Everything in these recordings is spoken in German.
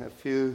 a few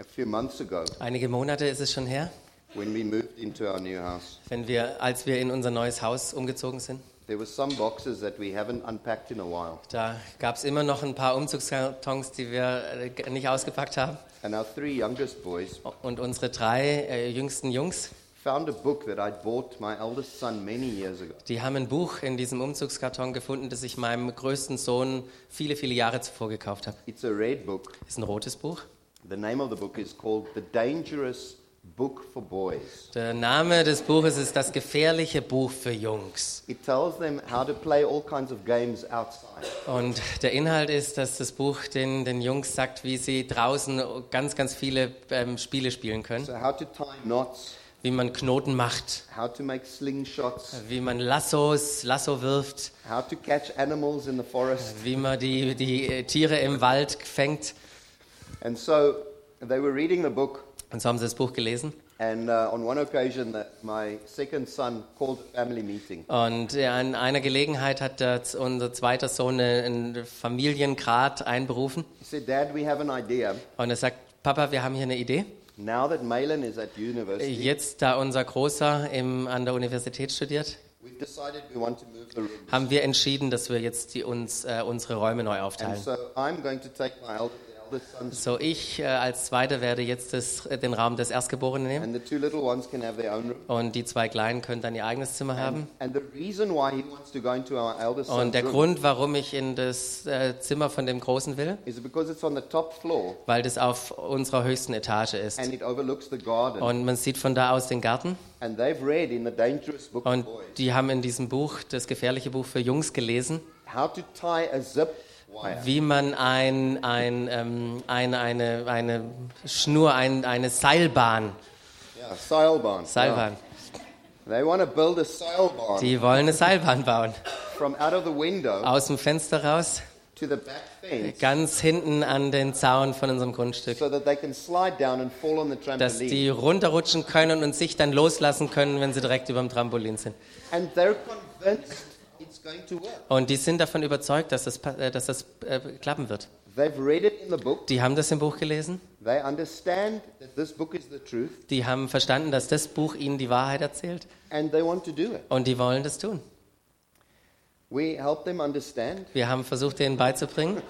a few months ago Einige Monate ist es schon her, when we moved into our new house. wenn wir, als wir in unser neues Haus umgezogen sind. There were some boxes that we haven't unpacked in a while, Da gab es immer noch ein paar Umzugskartons, die wir äh, nicht ausgepackt haben. and our three youngest boys Und unsere drei äh, jüngsten Jungs, found a book that I'd bought my eldest son many years ago. die haben ein Buch in diesem Umzugskarton gefunden, das ich meinem größten Sohn viele, viele Jahre zuvor gekauft habe. It's a red book. Ist ein rotes Buch. The name of the book is called The Dangerous Book for Boys. Der Name des Buches ist Das gefährliche Buch für Jungs. It tells them how to play all kinds of games outside. Und der Inhalt ist, dass das Buch den, den Jungs sagt, wie sie draußen ganz, ganz viele ähm, Spiele spielen können. So how to tie knots, Wie man Knoten macht, how to make slingshots, wie man Lassos, Lasso wirft, how to catch animals in the forest. wie man die, die äh, Tiere im Wald fängt. And so they were reading the book, Und so haben sie das Buch gelesen. and uh, on one occasion, my second son called a family meeting. Und äh, an einer Gelegenheit hat unser zweiter Sohn einen Familiengrad einberufen. He said, Dad, we have an idea. Und er sagt, Papa, wir haben hier eine Idee. Now that Malin is at university, Jetzt, da unser Großer im, an der Universität studiert, we've decided we want to move the rooms. haben wir entschieden, dass wir jetzt die, uns, äh, unsere Räume neu aufteilen. So ich äh, als Zweiter werde jetzt das, äh, den Raum des Erstgeborenen nehmen and the two little ones can have their own room. und die zwei Kleinen können dann ihr eigenes Zimmer haben. Und der Grund, warum ich in das äh, Zimmer von dem Großen will, is because it's on the top floor weil das auf unserer höchsten Etage ist. and it overlooks the garden. Und man sieht von da aus den Garten. And they've read in the dangerous book of Und die haben in diesem Buch, das gefährliche Buch für Jungs, gelesen, how to tie a zip. Wie man ein, ein, ähm, eine, eine, eine Schnur, ein, eine Seilbahn, Yeah, sailbahn. Seilbahn, Yeah. They want to build a sailbahn die wollen eine Seilbahn bauen. from out of the window Aus dem Fenster raus, to the back fence ganz hinten an den Zaun von unserem Grundstück. so that they can slide down and fall on the Dass die runterrutschen können und sich dann loslassen können, wenn sie direkt über dem Trampolin sind. And they're convinced Und die sind davon überzeugt, dass das, äh, dass das äh, klappen wird. Die haben das im Buch gelesen. Die haben verstanden, dass das Buch ihnen die Wahrheit erzählt. Und die wollen das tun. Wir haben versucht, denen beizubringen,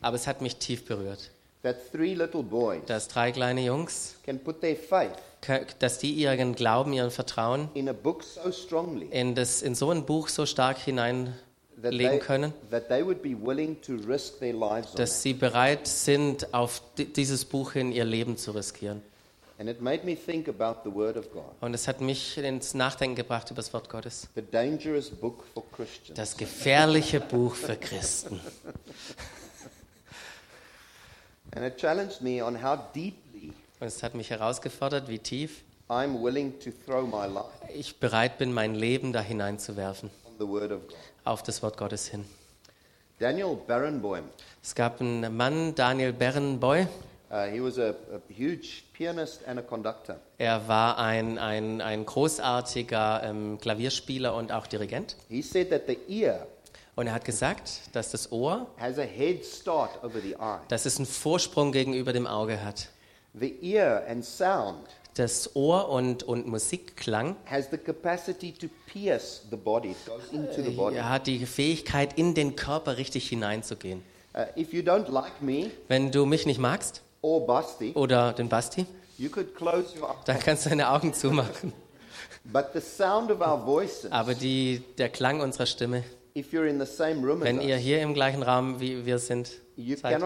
aber es hat mich tief berührt, that three little boys dass drei kleine Jungs, can put their faith ke- dass die ihren Glauben, ihren Vertrauen in a book so strongly in, das, in so ein Buch so stark hineinlegen können, dass sie bereit sind, auf di- dieses Buch hin ihr Leben zu riskieren. Und es hat mich ins Nachdenken gebracht über das Wort Gottes. Das gefährliche Buch für Christen. And it challenged me on how deeply Und es hat mich herausgefordert, wie tief I'm willing to throw my life ich bereit bin, mein Leben da hineinzuwerfen, on the Word of God. auf das Wort Gottes hin. Daniel Barenboim, Es gab einen Mann, Daniel Berenboy. uh, he was a, a huge pianist and a conductor. Er war ein, ein, ein großartiger ähm, Klavierspieler und auch Dirigent. He said that the ear Und er hat gesagt, dass das Ohr, has a head start over the eye. dass es einen Vorsprung gegenüber dem Auge hat. The ear and sound Das Ohr und, und Musikklang has the capacity to pierce the body. It goes into the body. er hat die Fähigkeit, in den Körper richtig hineinzugehen. Uh, if you don't like me Wenn du mich nicht magst or Basti, oder den Basti, you could close your eyes. dann kannst du deine Augen zumachen. But the sound of our voices, Aber die, der Klang unserer Stimme, wenn ihr hier im gleichen Raum wie wir sind, seid,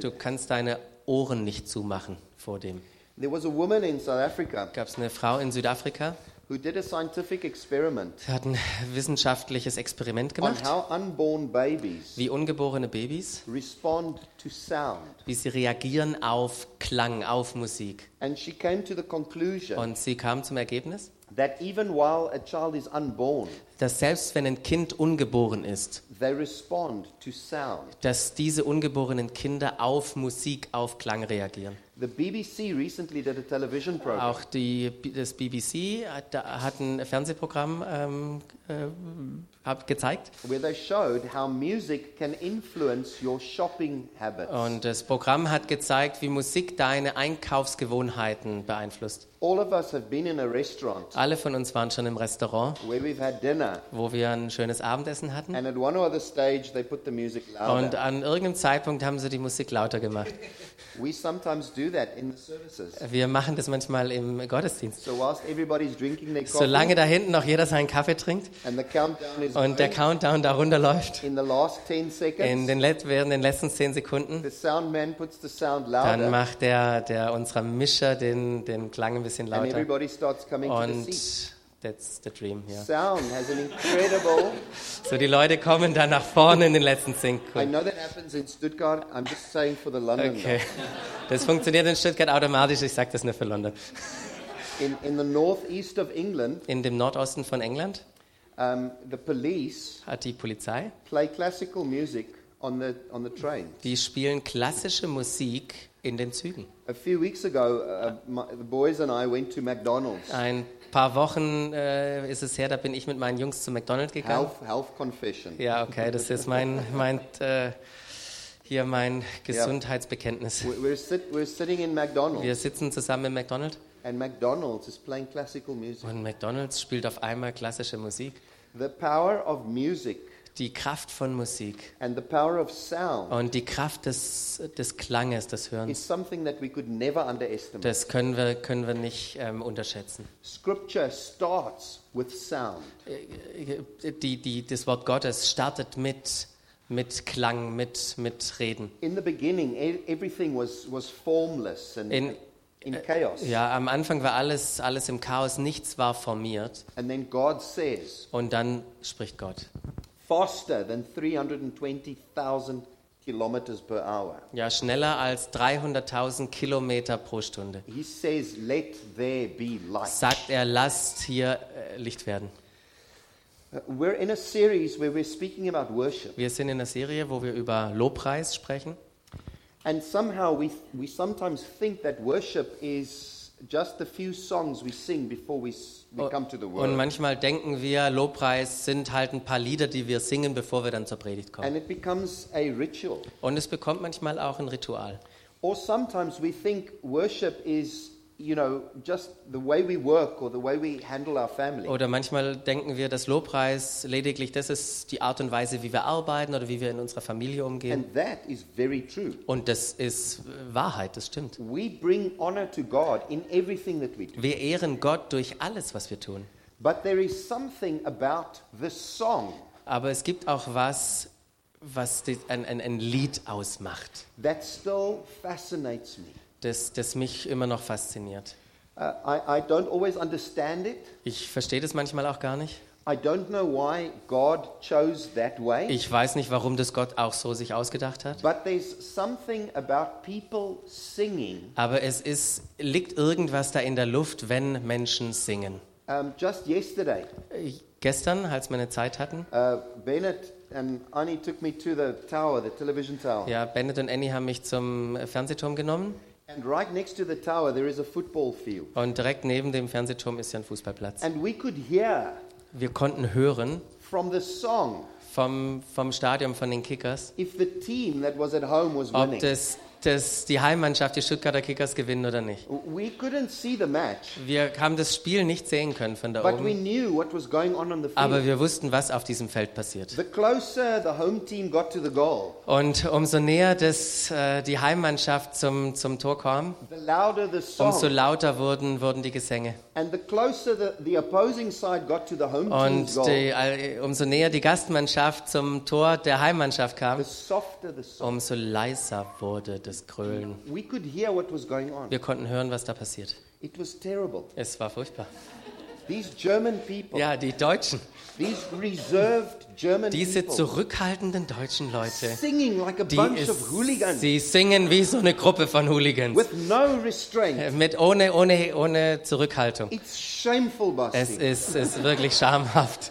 du kannst deine Ohren nicht zumachen vor dem. There was a woman in South Africa Gab es eine Frau in Südafrika, who did a scientific experiment die hat ein wissenschaftliches Experiment gemacht, how unborn babies wie ungeborene Babys, respond to sound. wie sie reagieren auf Klang, auf Musik. And she came to the conclusion Und sie kam zum Ergebnis, that even while a child is unborn, dass selbst wenn ein Kind ungeboren ist, they respond to sound. dass diese ungeborenen Kinder auf Musik, auf Klang reagieren. The BBC recently did a television program Auch die, das BBC hat, da- hat ein Fernsehprogramm ähm, äh, hat gezeigt where they showed how music can influence your shopping habits. und das Programm hat gezeigt, wie Musik deine Einkaufsgewohnheiten beeinflusst. All of us have been in a restaurant Alle von uns waren schon im Restaurant, wo wir ein schönes Abendessen hatten and at one or other stage they put the music und an irgendeinem Zeitpunkt haben sie die Musik lauter gemacht. We sometimes do that in the services. Wir machen das manchmal im Gottesdienst. So whilst everybody's drinking their coffee Solange da hinten noch jeder seinen Kaffee trinkt and the countdown is und der Countdown da runterläuft, in the last 10 in seconds, den, während den letzten zehn Sekunden, dann macht der, der unserer Mischer den, den Klang ein bisschen lauter. Und that's the dream hier. Sound has an incredible. So, die Leute kommen dann nach vorne in den letzten zehn I Sekunden. know that happens in Stuttgart. I'm just saying for the London. Okay. Das funktioniert in Stuttgart automatisch, ich sage das nur für London. In, in the northeast of England, In dem Nordosten von England um, the police hat die Polizei, play classical music on the on the train. die spielen klassische Musik in den Zügen. A few weeks ago, uh, my, the boys and I went to McDonald's. Ein paar Wochen äh, ist es her, da bin ich mit meinen Jungs zu McDonald's gegangen. Health, health confession. Ja, okay, das ist mein, mein äh, hier mein Gesundheitsbekenntnis. We- We're, sit, we're sitting in McDonald's, Wir sitzen zusammen im McDonald's and McDonald's is playing classical music. und McDonald's spielt auf einmal klassische Musik. The power of music Die Kraft von Musik and the power of sound und die Kraft des, des Klanges, des is Hörens, something that we could never underestimate. das können wir, können wir nicht ähm, unterschätzen. Scripture starts with sound. Die, die, das Wort Gottes startet mit, mit Klang, mit, mit Reden. In In, in chaos. ja, am Anfang war alles, alles im Chaos, nichts war formiert. And then God says, Und dann spricht Gott. faster than 320,000 kilometers per hour. Ja, schneller als 300.000 Kilometer pro Stunde. He says, let there be light. Sagt er, lasst hier äh, Licht werden. Uh, We're in a series where we're speaking about worship. Wir sind in einer Serie, wo wir über Lobpreis sprechen. And somehow we, we sometimes think that worship is just a few songs we sing before we, we come to the Und word. manchmal denken wir, Lobpreis sind halt ein paar Lieder, die wir singen, bevor wir dann zur Predigt kommen. And it becomes a ritual. Und es bekommt manchmal auch ein Ritual. Or sometimes we think worship is, you know, just the way we work or the way we handle our family. Oder manchmal denken wir, dass Lobpreis lediglich das ist die Art und Weise, wie wir arbeiten oder wie wir in unserer Familie umgehen. And that is very true. Und das ist Wahrheit, das stimmt. We bring honor to God in everything that we do. Wir ehren Gott durch alles, was wir tun. But there is something about the song Aber es gibt auch was, was ein, ein, ein Lied ausmacht, that still fascinates me. Das, das mich immer noch fasziniert. Uh, I, I don't always understand it. Ich verstehe das manchmal auch gar nicht. I don't know why God chose that way. Ich weiß nicht, warum das Gott auch so sich ausgedacht hat. But there's something about people singing. Aber es ist, liegt irgendwas da in der Luft, wenn Menschen singen. Um, just yesterday, Ich, gestern, als wir eine Zeit hatten, uh, Bennett and Annie took me to the tower, the television tower. ja, Bennett und Annie haben mich zum Fernsehturm genommen And right next to the tower, there is a football field. und direkt neben dem Fernsehturm ist ja ein Fußballplatz. And we could hear Wir konnten hören from the song vom, vom Stadion von den Kickers, if the team that was at home was ob das, das die Heimmannschaft, die Stuttgarter Kickers gewinnen oder nicht. We couldn't see the match, Wir haben das Spiel nicht sehen können von da but we oben, knew what was going on on the aber field. wir wussten, was auf diesem Feld passiert. The closer the home team got to the goal, Und umso näher das, äh, die Heimmannschaft zum, zum Tor kam, the louder the umso song. lauter wurden, wurden die Gesänge. And the closer the, the opposing side got to the home team's Und goal, die, äh, umso näher die Gastmannschaft zum Tor der Heimmannschaft kam, the softer the song. umso leiser wurde das Going on. Wir konnten hören, was da passiert. Es war furchtbar. People, Ja, die Deutschen, diese zurückhaltenden deutschen Leute, like die ist, sie singen wie so eine Gruppe von Hooligans. no restraint. Mit ohne, ohne, ohne Zurückhaltung. Es ist, es ist wirklich schamhaft.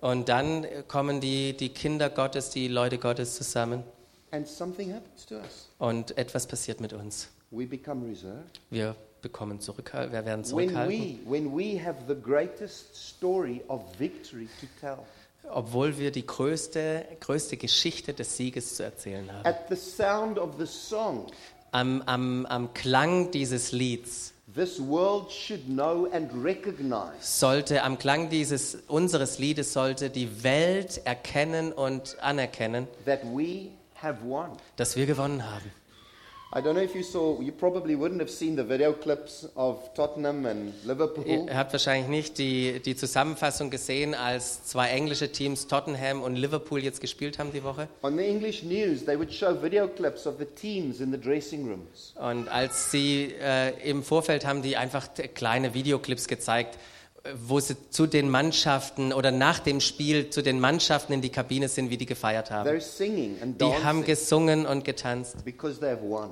Und dann kommen die, die Kinder Gottes, die Leute Gottes zusammen and something happens to us. und etwas passiert mit uns. We become reserved. Wir bekommen Zurückhalt, wir werden When zurückhalten, we, when we have the greatest story of victory to tell, obwohl wir die größte, größte Geschichte des Sieges zu erzählen haben. at the sound of the song, Am, am, am Klang dieses Lieds this world should know and recognize sollte, am Klang dieses, unseres Liedes sollte die Welt erkennen und anerkennen, that we have won. dass wir gewonnen haben. I don't know if you saw, you probably wouldn't have seen the video clips of Tottenham and Liverpool. Ihr habt wahrscheinlich nicht die, die Zusammenfassung gesehen, als zwei englische Teams Tottenham und Liverpool jetzt gespielt haben die Woche. On the English news, they would show video clips of the teams in the dressing rooms. Und als sie äh, im Vorfeld haben die einfach kleine Videoclips gezeigt, wo sie zu den Mannschaften oder nach dem Spiel zu den Mannschaften in die Kabine sind, wie die gefeiert haben. Die haben gesungen und getanzt,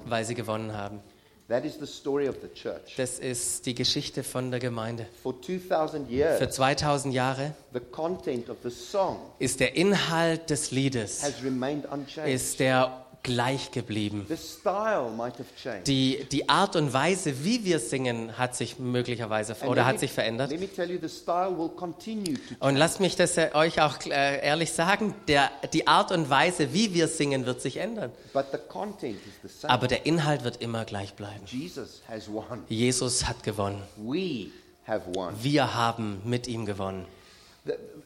weil sie gewonnen haben. Das ist die Geschichte von der Gemeinde. For 2000 Für years, 2000 Jahre the content of the song ist der Inhalt des Liedes has remained unchanged. ist der gleich geblieben. Die, die Art und Weise, wie wir singen, hat sich möglicherweise oder hat sich verändert. Und lasst mich das äh, euch auch äh, ehrlich sagen, der, die Art und Weise, wie wir singen, wird sich ändern. Aber der Inhalt wird immer gleich bleiben. Jesus hat gewonnen. Wir haben mit ihm gewonnen.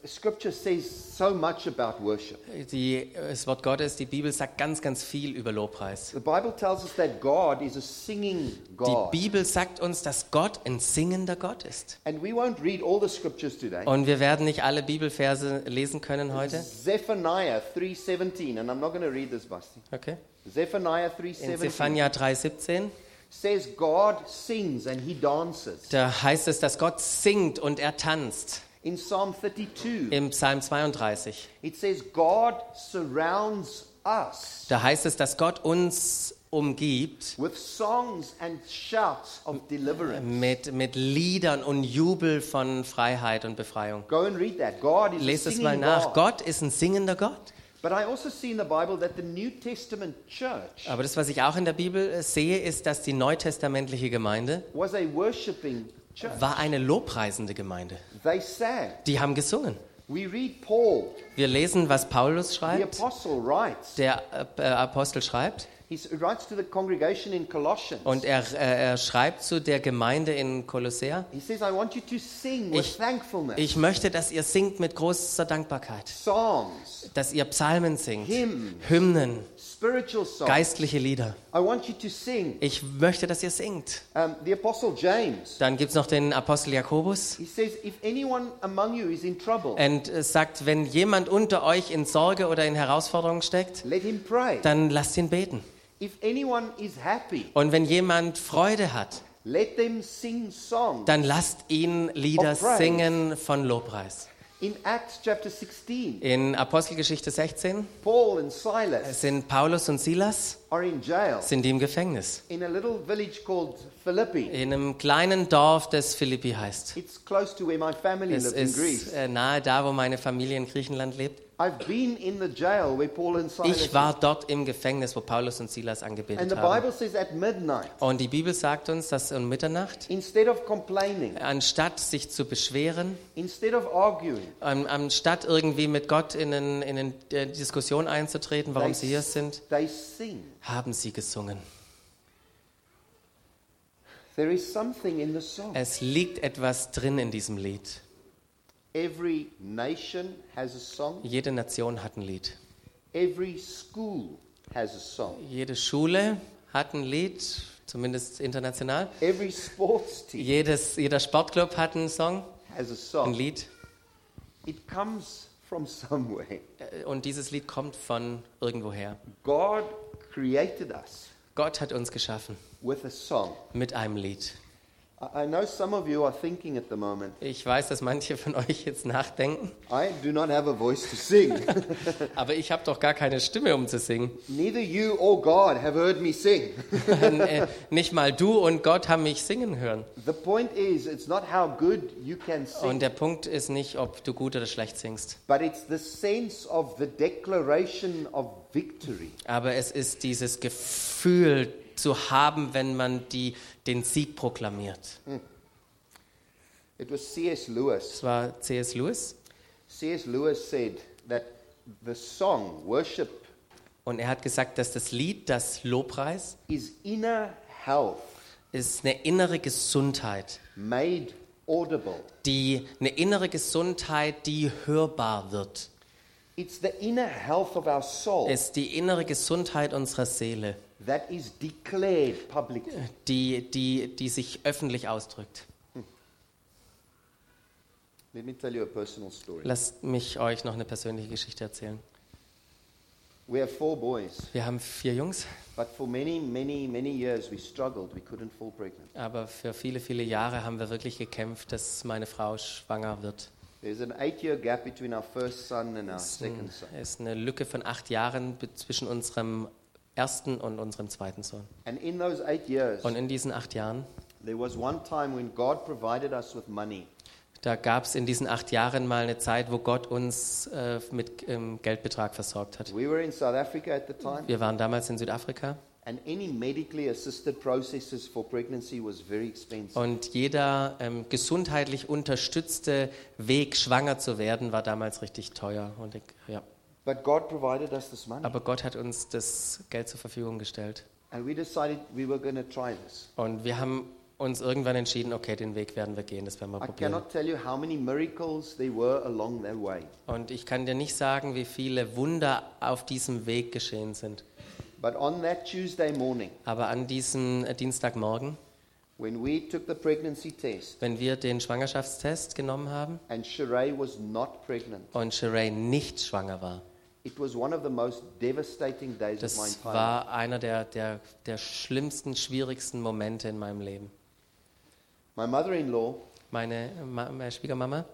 Scripture says so much about worship. Die, das Wort Gottes, die Bibel sagt ganz, ganz viel über Lobpreis. The Bible tells us that God is a singing Die God. Bibel sagt uns, dass Gott ein singender Gott ist. And we won't read all the scriptures today. Und wir werden nicht alle Bibelverse lesen können heute. Zephaniah 3:17 and I'm not going to read this Basti. Okay. Zephaniah In 3:17 Zephania 3,17, says God sings and he dances. da heißt es, dass Gott singt und er tanzt. In Psalm 32 Im Psalm 32, it says God surrounds us da heißt es, dass Gott uns umgibt with songs and shouts of deliverance. mit, mit Liedern und Jubel von Freiheit und Befreiung. Go and read that. God is Lest es mal nach. God. Gott ist ein singender Gott. But I also see in the Bible that the New Testament church Aber das, was ich auch in der Bibel äh, sehe, ist, dass die neutestamentliche Gemeinde was a worshiping. War eine lobpreisende Gemeinde. Die haben gesungen. Wir lesen, was Paulus schreibt, der äh, Apostel schreibt. Und er, äh, er schreibt zu der Gemeinde in Kolossea, Ich- ich möchte, dass ihr singt mit großer Dankbarkeit, dass ihr Psalmen singt. Hymnen. Geistliche Lieder. I want you to sing. Ich möchte, dass ihr singt. Dann gibt es noch den Apostel Jakobus he says, if anyone among you is in trouble, und äh, sagt, wenn jemand unter euch in Sorge oder in Herausforderung steckt, dann lasst ihn beten. Und wenn jemand Freude hat, dann lasst ihn Lieder singen von Lobpreis. In Acts chapter 16, In Apostelgeschichte 16 Paul and Silas sind Paulus und Silas are in jail sind die im Gefängnis. in a little village called Philippi. In einem kleinen Dorf, das Philippi heißt. It's close to where my family Es lived in Greece. äh, nahe da, wo meine Familie in Griechenland lebt. In Ich war dort im Gefängnis, wo Paulus und Silas And angebetet haben. Bible says at midnight, Und die Bibel sagt uns, dass um Mitternacht, instead of complaining, anstatt sich zu beschweren, instead of arguing, an- anstatt irgendwie mit Gott in, einen, in eine äh, Diskussion einzutreten, warum they, sie hier sind, they sing. haben sie gesungen. There is something in the song. Es liegt etwas drin in diesem Lied. Every nation has a song. Jede Nation hat ein Lied. Every school has a song. Jede Schule hat ein Lied, zumindest international. Every sports team Jedes, jeder Sportclub hat einen Song, has a ein song. Lied. It comes from somewhere. Äh, Und dieses Lied kommt von irgendwoher. God created us Gott hat uns geschaffen with a song. mit einem Lied. I know some of you are thinking at the moment, Ich weiß, dass manche von euch jetzt nachdenken, I do not have a voice to sing. aber ich habe doch gar keine Stimme, um zu singen. Neither you or God have heard me sing. Äh, Nicht mal du und Gott haben mich singen hören. The point is, it's not how good you can Und sing, der Punkt ist nicht, ob du gut oder schlecht singst, but it's the sense of the declaration of victory. aber es ist dieses Gefühl zu haben, wenn man die, den Sieg proklamiert. It was C.S. Lewis. Das war C.S. Lewis C.S. Lewis said that the song, worship, und er hat gesagt, dass das Lied, das Lobpreis, is inner health ist eine innere Gesundheit, made audible. die eine innere Gesundheit, die hörbar wird. It's the inner health of our soul Es ist die innere Gesundheit unserer Seele, that is declared publicly. die, die, die sich öffentlich ausdrückt. Let me tell you a personal story. Lasst mich euch noch eine persönliche Geschichte erzählen. We have four boys, Wir haben vier Jungs, but for many, many, many years we struggled. We couldn't fall pregnant. aber für viele, viele Jahre haben wir wirklich gekämpft, dass meine Frau schwanger wird. There's an eight year gap between our first son and our Es ist, ein, second son. es ist eine Lücke von acht Jahren zwischen unserem ersten und unserem zweiten Sohn. And in those eight years, Und in diesen acht Jahren, there was one time when God provided us with money. da gab es in diesen acht Jahren mal eine Zeit, wo Gott uns äh, mit ähm, Geldbetrag versorgt hat. We were in South Africa at the time, Wir waren damals in Südafrika and any medically assisted processes for pregnancy was very expensive. und jeder ähm, gesundheitlich unterstützte Weg, schwanger zu werden, war damals richtig teuer. Und ich, ja. But God provided us this money. Aber Gott hat uns das Geld zur Verfügung gestellt. And we decided we were going to try this. Und wir haben uns irgendwann entschieden, okay, den Weg werden wir gehen, das werden wir I probieren. cannot tell you how many miracles there were along that way. Und ich kann dir nicht sagen, wie viele Wunder auf diesem Weg geschehen sind. But on that Tuesday morning, Aber an diesem äh, Dienstagmorgen, when we took the pregnancy test wenn wir den Schwangerschaftstest genommen haben und Sheree nicht schwanger war, das war einer der, der, der schlimmsten, schwierigsten Momente in meinem Leben. My Meine, meine Schwiegermama,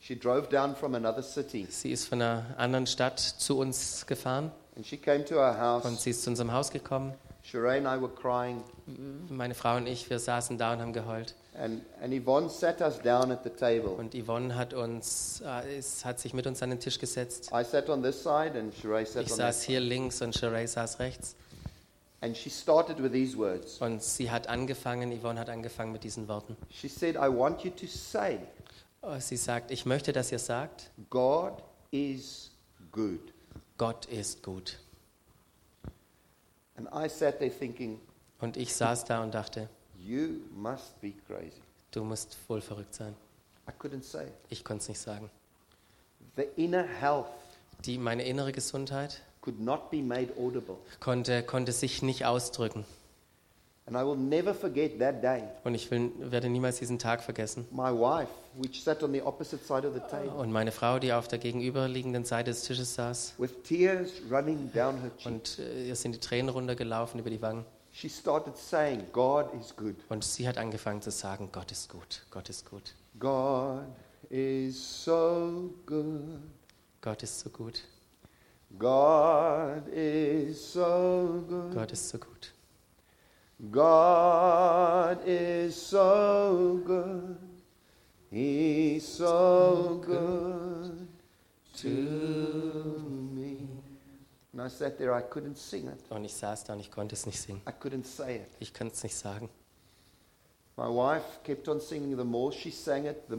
she drove down from another city sie ist von einer anderen Stadt zu uns gefahren and she came to our und house. sie ist zu unserem Haus gekommen. Sheree and I were crying, Meine Frau und ich, wir saßen da und haben geheult. And, and Yvonne sat us down at the table. Und Yvonne hat, uns, äh, ist, hat sich mit uns an den Tisch gesetzt. I sat on this side and Sheree sat Ich on that saß side. hier links und Sheree saß rechts. And she started with these words. Und sie hat angefangen, Yvonne hat angefangen mit diesen Worten. She said, I want you to say, Oh, Sie sagt, ich möchte, dass ihr sagt, God is good. Gott ist gut. And I sat there thinking, Und ich saß da und dachte, You must be crazy. du musst wohl verrückt sein. I couldn't say. Ich konnte es nicht sagen. The inner health Die, meine innere Gesundheit could not be made audible. konnte, konnte sich nicht ausdrücken. And I will never forget that day. Und ich will, werde niemals diesen Tag vergessen. My wife, which sat on the opposite side of the table, Und meine Frau, die auf der gegenüberliegenden Seite des Tisches saß, with tears running down her cheek, und äh, ihr sind die Tränen runtergelaufen über die Wangen. She started saying, God is good. Und sie hat angefangen zu sagen, Gott ist gut, Gott ist gut, God is so good. Gott ist so gut, God is so good. Gott ist so gut. God is so good. He's so good I sat there, I couldn't sing it. Und ich saß da und ich konnte es nicht singen. I couldn't say it. Ich kann es nicht sagen. My wife kept on singing. The more she sang it, the,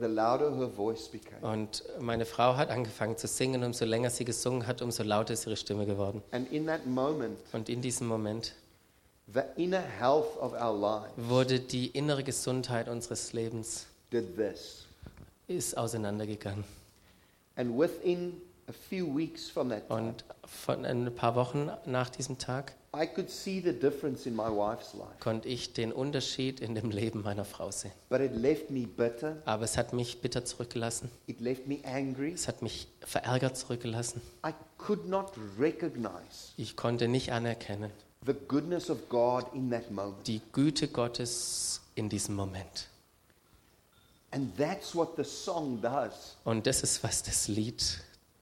the, louder her voice became. Und meine Frau hat angefangen zu singen. Umso länger sie gesungen hat, umso lauter ist ihre Stimme geworden. And in that moment, Und in diesem Moment the inner health of our lives wurde die innere Gesundheit unseres Lebens did this. ist auseinandergegangen. And within a few weeks from that time, Und von ein paar Wochen nach diesem Tag I could see the difference in my wife's life. konnte ich den Unterschied in dem Leben meiner Frau sehen. But it left me bitter. Aber es hat mich bitter zurückgelassen. It left me angry. Es hat mich verärgert zurückgelassen. I could not recognize Ich konnte nicht anerkennen, the goodness of God in that moment. die Güte Gottes in diesem Moment. And that's what the song does. Und das ist, was das Lied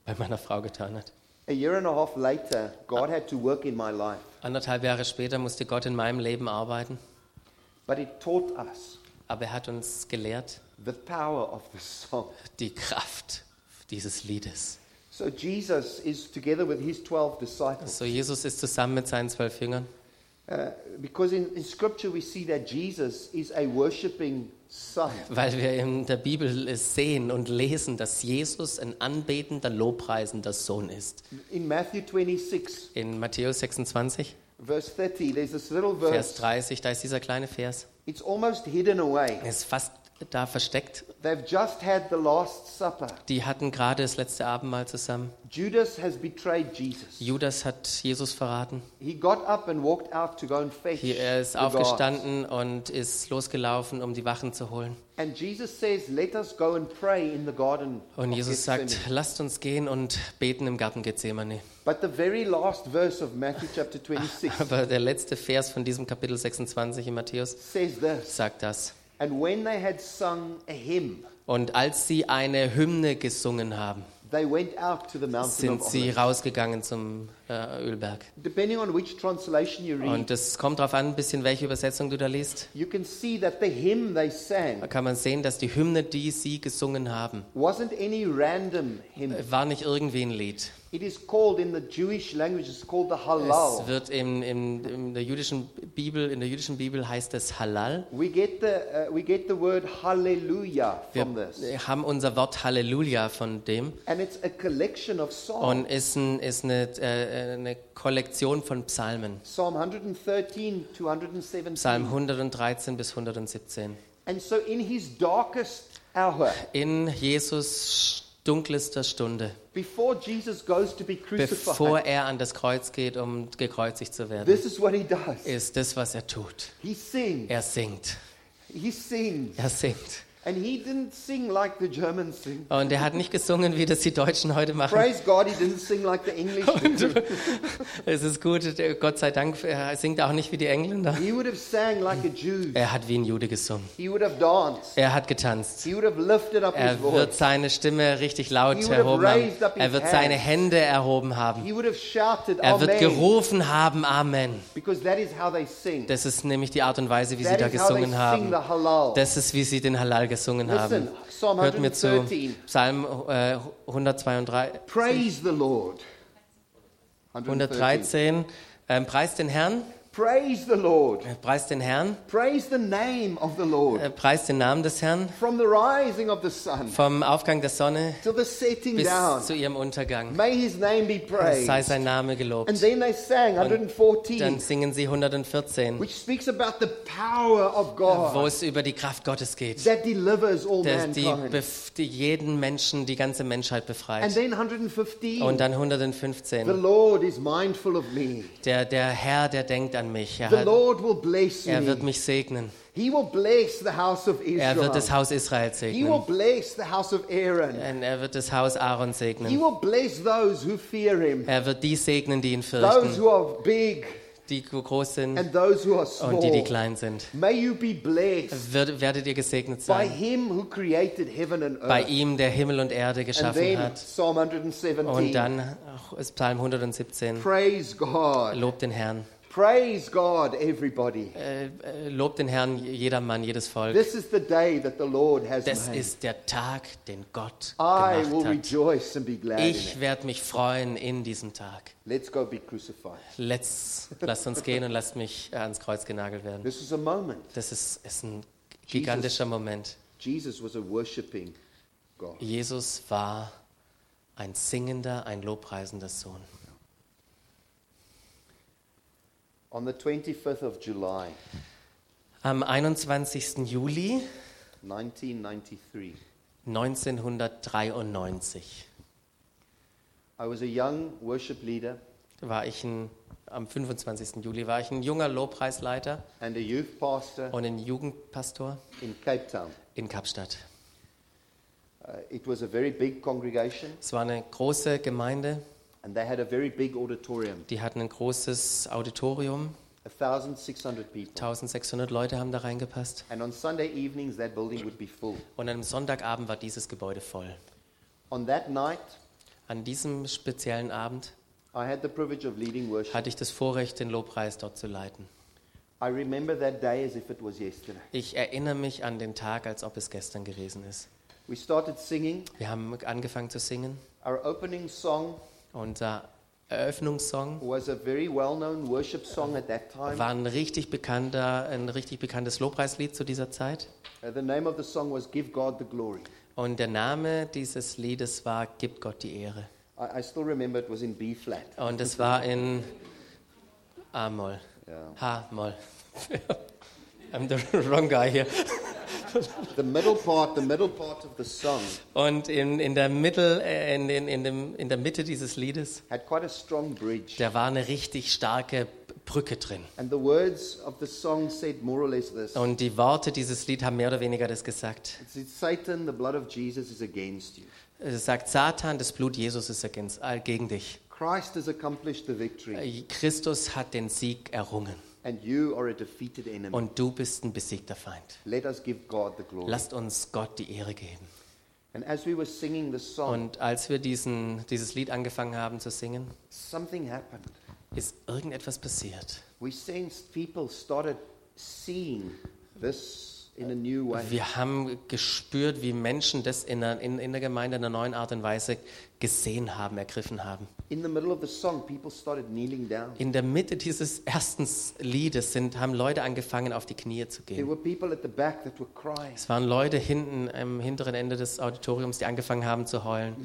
bei meiner Frau getan hat. A year and a half later, God had to work in my life, Anderthalb Jahre später musste Gott in meinem Leben arbeiten, but it taught us aber er hat uns gelehrt, the power of the song. die Kraft dieses Liedes. So Jesus is together with his 12 disciples. So Jesus ist zusammen mit seinen zwölf Jüngern. Uh, because in, in Scripture we see that Jesus is a worshipping son. Weil wir in der Bibel es sehen und lesen, dass Jesus ein anbetender, lobpreisender Sohn ist. In Matthew 26, In Matthäus 26, verse 30, there's this little Vers verse. 30, da ist dieser kleine Vers. It's almost hidden away. Er ist fast da versteckt. They've just had the Last Supper. Die hatten gerade das letzte Abendmahl zusammen. Judas has betrayed Jesus. Judas hat Jesus verraten. He got up and walked out to go and fetch Hier, er ist aufgestanden und ist losgelaufen, um die Wachen zu holen. And Jesus says, Let us go and pray in the garden. Und Jesus sagt, Gethsemane." lasst uns gehen und beten im Garten Gethsemane. But the very last verse of Matthew chapter 26 Aber der letzte Vers von diesem Kapitel 26 in Matthäus sagt das. And when they had sung a hymn, Und als sie eine Hymne gesungen haben, they went out to the mountain sind of sie Olives. rausgegangen zum äh, Ölberg. Depending on which translation you read, Und es kommt darauf an, ein bisschen welche Übersetzung du da liest. you can see that the hymn they Da sang kann man sehen, dass die Hymne, die sie gesungen haben, wasn't any random hymn. war nicht irgendwie ein Lied. It is called in the Jewish language, it's called the Es wird in, in, in der jüdischen Bibel, in der jüdischen Bibel heißt es Halal. We get the, uh, we get the word hallelujah Wir this. haben unser Wort Halleluja von dem And it's a collection of songs. und ist, ein, ist eine, äh, eine Kollektion von Psalmen. Psalm 113 to 117. Psalm 113 bis 117. And so in his darkest hour, In Jesus dunkelster Stunde, bevor er an das Kreuz geht, um gekreuzigt zu werden, ist das, was er tut. Er singt. Er singt. And he didn't sing like the Germans sing. Und er hat nicht gesungen, wie das die Deutschen heute machen. Praise God, he didn't sing like the English do. Es ist gut, Gott sei Dank, er singt auch nicht wie die Engländer. He would have sang like a Jew. Er hat wie ein Jude gesungen. He would have danced. Er hat getanzt. He would have lifted up his Er wird voice. seine Stimme richtig laut He would have erhoben haben. raised up his Er wird seine. Hände erhoben haben. He would have shouted, Er wird Amen. gerufen haben, Amen. Because that is how they sing. Das ist nämlich die Art und Weise, wie sie That da how they gesungen sing haben. Das ist, wie sie den Halal gesungen haben. Hört mir zu. 113. Psalm äh, 132, Praise the Lord. 113. Ähm, preist den Herrn. Praise the Lord. Äh, Preist den Herrn. Praise the name of the Lord. Äh, preist den Namen des Herrn. From the rising of the sun Vom Aufgang der Sonne till the setting bis down. zu ihrem Untergang. May his name be Sei praised. sein Name gelobt. And then they sang Dann 114, singen sie 114, which speaks about the power of wo God es über die Kraft Gottes geht. that delivers all Der die, mankind. bef- die jeden Menschen, die ganze Menschheit And befreit. then Und 115, dann the 115. Lord is mindful of me. Der, der Herr, der denkt an mich. Er, The hat, Lord will bless er wird mich segnen. He will bless the house of Er wird das Israel. Haus Israel He will segnen. bless the house of Aaron. Und er wird das Haus Aaron He segnen. will bless those who fear him, Er wird die segnen, die ihn those fürchten, who are big die groß sind and those who are und die, die klein sind. May you be blessed Wird, werdet ihr gesegnet by sein. him who created heaven and Bei ihm, der Himmel und Erde geschaffen then hat. Psalm Und 117. dann ist Psalm 117. Praise God. Lobt den Herrn. Praise God, everybody. Äh, äh, lobt den Herrn, jeder Mann, jedes Volk. This is the day that the Lord has Das made. ist der Tag, den Gott I will hat. rejoice and be glad Ich werde mich freuen in diesem Tag. Let's go be crucified. Let's, lasst uns gehen und lasst mich äh, ans Kreuz genagelt werden. This is a moment. Das ist, ist ein gigantischer Moment. Jesus was a worshiping God. Jesus war ein singender, ein lobpreisender Sohn. On the 25th of July, Am 21. Juli 1993, 1993 I was a young worship leader war ich ein, am 25. Juli war ich ein junger Lobpreisleiter and a youth pastor und ein Jugendpastor in Cape Town. in Kapstadt. Uh, it was a very big congregation, Es war eine große Gemeinde, And they had a very big auditorium, Die hatten ein großes Auditorium, 1,600 people. 1600 Leute haben da reingepasst. And on Sunday evenings, that building would be full. Und am Sonntagabend war dieses Gebäude voll. On that night, An diesem speziellen Abend I had the privilege of leading worship. hatte ich das Vorrecht, den Lobpreis dort zu leiten. I remember that day as if it was yesterday. Ich erinnere mich an den Tag, als ob es gestern gewesen ist. We started singing. Wir haben angefangen zu singen. Our opening song Unser Eröffnungssong was a very well known worship song at that time. war ein richtig bekannter, ein richtig bekanntes Lobpreislied zu dieser Zeit. Uh, the name of the song was Give God the Glory. Und der Name dieses Liedes war Gib Gott die Ehre. I, I still remember it was in B flat. Und es war in A-Moll. Yeah. H-Moll. I'm the wrong guy here. The middle part, the middle part of the song Und in, in, der Mittel, äh, in, in, in, dem, in der Mitte dieses Liedes, had quite a strong bridge. da war eine richtig starke Brücke drin. And the words of the song said more or less this. Und die Worte dieses Lied haben mehr oder weniger das gesagt. It said, Satan, the blood of Jesus is against you. Es sagt Satan, das Blut Jesus ist against, äh, gegen dich. Christ has accomplished the victory, Äh, Christus hat den Sieg errungen and you are a defeated enemy. und du bist ein besiegter Feind. Let us give God the glory. Lasst uns Gott die Ehre geben. And as we were singing the song, Und als wir diesen, dieses Lied angefangen haben zu singen, something happened. ist irgendetwas passiert. We sensed people started seeing this in a new way. Wir haben gespürt, wie Menschen das in der, in, in der Gemeinde in einer neuen Art und Weise gesehen haben, ergriffen haben. In der Mitte dieses ersten Liedes sind, haben Leute angefangen, auf die Knie zu gehen. Es waren Leute hinten am hinteren Ende des Auditoriums, die angefangen haben zu heulen.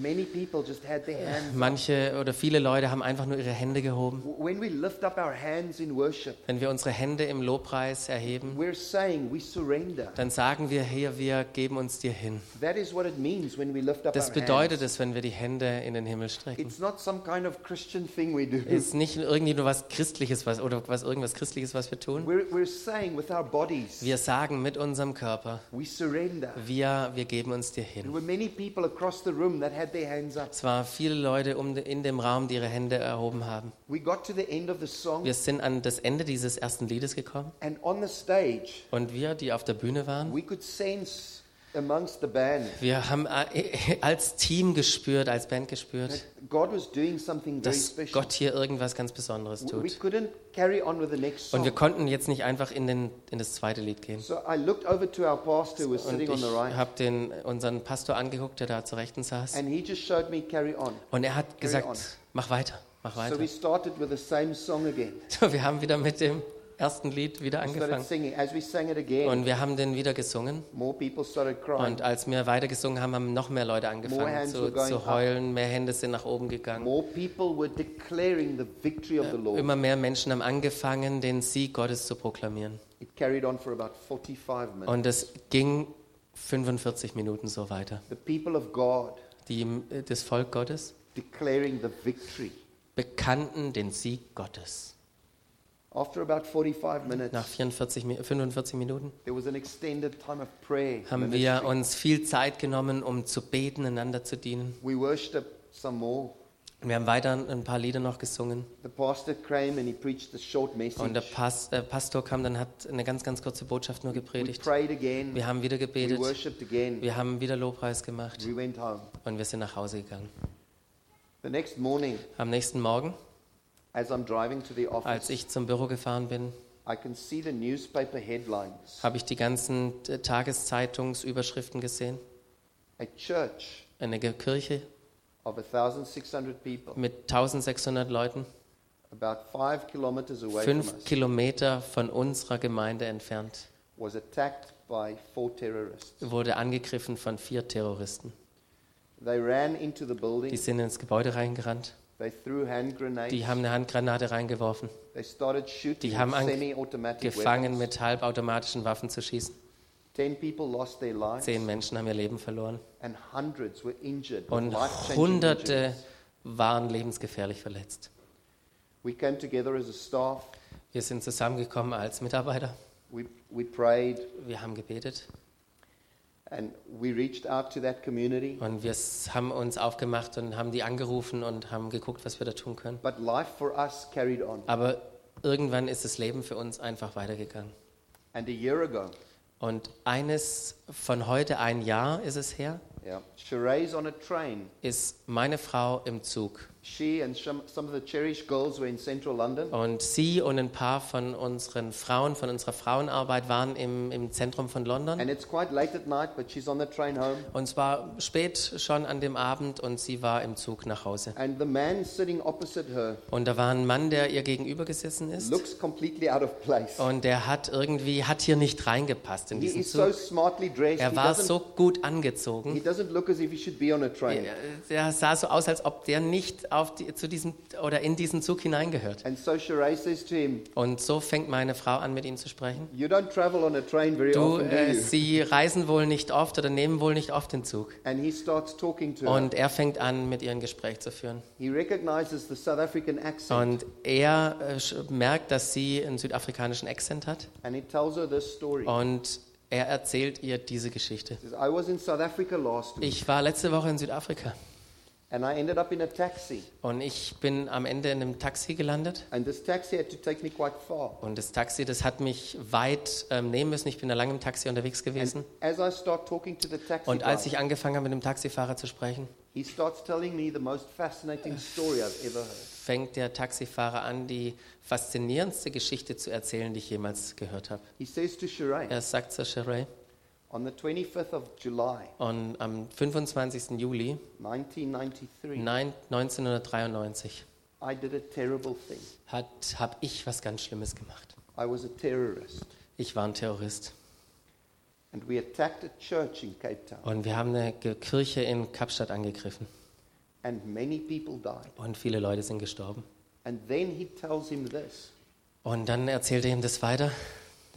Manche oder viele Leute haben einfach nur ihre Hände gehoben. Wenn wir unsere Hände im Lobpreis erheben, dann sagen wir, hier, wir geben uns dir hin. Das bedeutet es, wenn wir die Hände in den Himmel strecken. It's not some kind of Christian thing we do. Es ist nicht irgendwie nur was Christliches was, oder was, irgendwas Christliches, was wir tun. We're, we're saying with our bodies, Wir sagen mit unserem Körper, we surrender. wir, wir geben uns dir There hin. were many people across the room that had their hands up. Es waren viele Leute um, in dem Raum, die ihre Hände erhoben haben. We got to the end of the song, Wir sind an das Ende dieses ersten Liedes gekommen and on the stage, und wir, die auf der Bühne waren, we could sense amongst the band wir haben äh, als Team gespürt, als Band gespürt, that God was doing something very dass special. Gott hier irgendwas ganz Besonderes We tut. couldn't carry on with the next Und wir song. konnten jetzt nicht einfach in, den, in das zweite Lied gehen. So I looked over to our pastor who was Und sitting on ich the right, habe den unseren Pastor angeguckt, der da zur Rechten saß. and he just showed me carry on. Und er hat on. gesagt, mach weiter, mach So weiter. we started with the same song again. So, wir haben wieder mit dem ersten Lied wieder angefangen. Und wir haben den wieder gesungen. Und als wir weiter gesungen haben, haben noch mehr Leute angefangen zu, zu heulen. Mehr Hände sind nach oben gegangen. Immer mehr Menschen haben angefangen, den Sieg Gottes zu proklamieren. It carried on for about 45 minutes. Und es ging 45 Minuten so weiter. Die, das Volk Gottes bekannten den Sieg Gottes. After about 45 minutes, Nach 44, Mi- 45 Minuten there was an extended time of prayer. haben wir uns viel Zeit genommen, um zu beten, einander zu dienen. We worshipped some more. Wir haben weiter ein paar Lieder noch gesungen. The pastor came and he preached a short Und der message. Pas äh, Pastor kam dann, hat eine ganz, ganz kurze Botschaft nur We gepredigt. prayed again. Wir haben wieder We gebetet. worshipped again. Wir haben wieder Lobpreis gemacht. We went home. Und wir sind nach Hause gegangen. The next morning, Am nächsten Morgen, als ich zum Büro gefahren bin, I can see the newspaper headlines. habe ich die ganzen äh, Tageszeitungsüberschriften gesehen. A church Eine Kirche of 1,600 people, mit 1600 Leuten, about five kilometers away from fünf Kilometer von unserer Gemeinde entfernt, was attacked by four terrorists. wurde angegriffen von vier Terroristen. They ran into the Die building. sind ins Gebäude reingerannt. Die haben eine Handgranate reingeworfen, Die haben with ange- semi-automatic gefangen weapons. mit halbautomatischen Waffen zu schießen. Zehn Menschen haben ihr Leben verloren. Und Hunderte waren lebensgefährlich verletzt. We came together as a staff. Wir sind zusammengekommen als Mitarbeiter. We, we prayed, Wir haben gebetet. And we reached out to that community. Und wir haben uns aufgemacht und haben die angerufen und haben geguckt, was wir da tun können. But life for us carried on. Aber irgendwann ist das Leben für uns einfach weitergegangen. And a year ago, Und eines von heute, ein Jahr ist es her, yeah, Sheree's on a train. ist meine Frau im Zug. She and some, some of the Cherish girls were in central London. Und sie und ein paar von unseren Frauen, von unserer Frauenarbeit waren im, im Zentrum von London. And it's quite late at night, but she's on the train home. Und es war spät schon an dem Abend und sie war im Zug nach Hause. And the man sitting opposite her Und da war ein Mann, der ihr gegenüber gesessen ist. looks completely out of place. Und der hat irgendwie, hat hier nicht reingepasst in He diesen is so Zug. smartly dressed. Er He war so gut he angezogen. doesn't look as if he should be on a train. Der sah so aus, als ob der nicht auf die, zu diesem oder in diesen Zug hineingehört. And so Sheree says to him, Und so fängt meine Frau an, mit ihm zu sprechen. You don't travel on a train very Du, often, äh, sie reisen wohl nicht oft oder nehmen wohl nicht oft den Zug. And he starts talking to her. Und er fängt an, mit ihr ein Gespräch zu führen. Und er äh, merkt, dass sie einen südafrikanischen Akzent hat. Und er erzählt ihr diese Geschichte. Ich war letzte Woche in Südafrika und ich bin am Ende in einem Taxi gelandet. Taxi had to take me quite far. Und das Taxi, das hat mich weit ähm, nehmen müssen. Ich bin da lange im Taxi unterwegs gewesen. As I start talking to the taxi Und als ich angefangen habe, mit dem Taxifahrer zu sprechen, fängt der Taxifahrer an, die faszinierendste Geschichte zu erzählen, die ich jemals gehört habe. He says to Sheree, Er sagt zu Sheree, on the 25th of July, und am 25. Juli 1993, nein- 1993 I did a terrible thing. habe ich was ganz Schlimmes gemacht. I was a terrorist. Ich war ein Terrorist. And we attacked a church in Cape Town. Und wir haben eine Kirche in Kapstadt angegriffen. And many people died. Und viele Leute sind gestorben. And then he tells him this Und dann erzählt er ihm das weiter.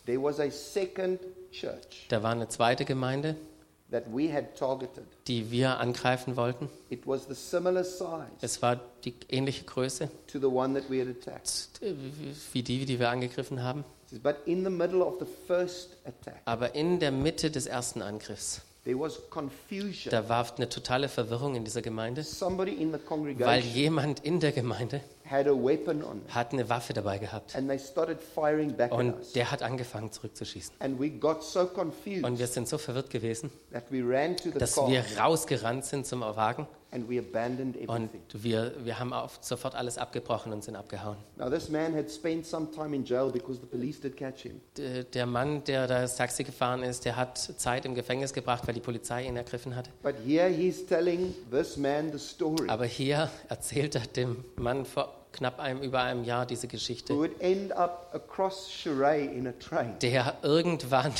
there was a second church Da war eine zweite Gemeinde, that we had targeted. die wir angreifen wollten. It was the similar size Es war die ähnliche Größe to the one that we had attacked. äh, wie die, die wir angegriffen haben. He says, But in the middle of the first attack, Aber in der Mitte des ersten Angriffs, there was confusion. da war eine totale Verwirrung in dieser Gemeinde, Somebody in the weil congregation jemand in der Gemeinde had a weapon on them, hat eine Waffe dabei gehabt. and they started firing back at Und us. der hat angefangen zurückzuschießen. And we got so confused Und wir sind so verwirrt gewesen, that we ran to the dass car wir rausgerannt sind zum Wagen and we abandoned und everything. wir, wir haben sofort alles abgebrochen und sind abgehauen. Now, this man had spent some time in jail because the police did catch him. D- Der Mann, der das Taxi gefahren ist, der hat Zeit im Gefängnis gebracht, weil die Polizei ihn ergriffen hatte. But here he's telling this man the story Aber hier erzählt er dem Mann vor knapp einem, über einem Jahr diese who Geschichte, would end up across Sheree in a train, der irgendwann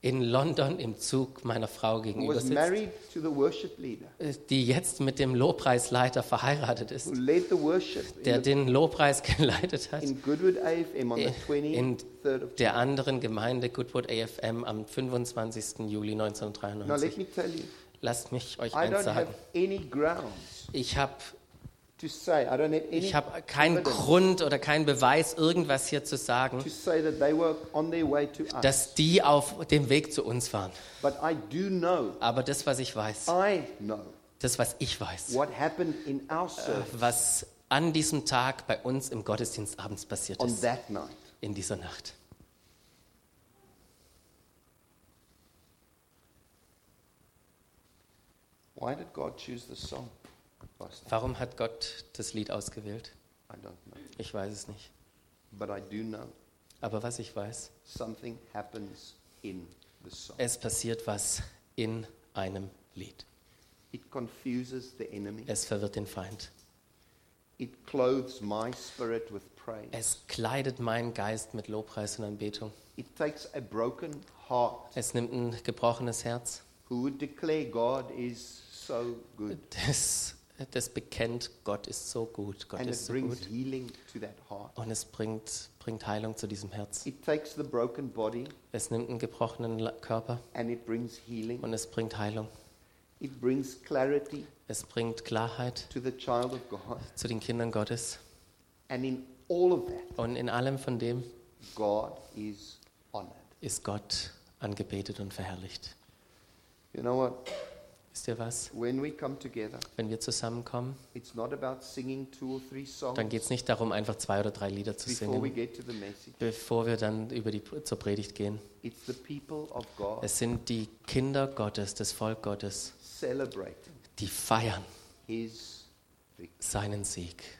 in London im Zug meiner Frau who gegenüber was sitzt, married to the worship leader, äh, die jetzt mit dem Lobpreisleiter verheiratet who ist, led the worship der in, the, den Lobpreis geleitet hat, in Goodwood AFM on the in 23rd of der anderen Gemeinde Goodwood AFM am 25. Juli Now, let 1993. me tell you, Lasst mich euch I eins don't sagen. have any grounds Ich habe ich hab keinen Grund oder keinen Beweis, irgendwas hier zu sagen, dass die auf dem Weg zu uns waren. Aber das, was ich weiß, das, was ich weiß, service was an diesem Tag bei uns im Gottesdienst abends passiert ist, in dieser Nacht. Why did God choose this song? Warum hat Gott das Lied ausgewählt? Ich weiß es nicht. Aber was ich weiß, es passiert was in einem Lied. It confuses the enemy. Es verwirrt den Feind. It clothes my spirit with praise. Es kleidet meinen Geist mit Lobpreis und Anbetung. It takes a broken heart Es nimmt ein gebrochenes Herz, who would declare God is so good. das, das bekennt, Gott ist so gut, Gott And ist so gut. healing to that heart. Und es bringt, bringt Heilung zu diesem Herz. It takes the broken body Es nimmt einen gebrochenen Körper and it brings healing. und es bringt Heilung. It brings clarity Es bringt Klarheit to the child of God. zu den Kindern Gottes. And in all of that, Und in allem von dem God is honored. ist Gott angebetet und verherrlicht. You know what? Wisst ihr was? Together, Wenn wir zusammenkommen, songs dann geht es nicht darum, einfach zwei oder drei Lieder zu singen, bevor wir dann über die, zur Predigt gehen. Es sind die Kinder Gottes, das Volk Gottes, die feiern seinen Sieg.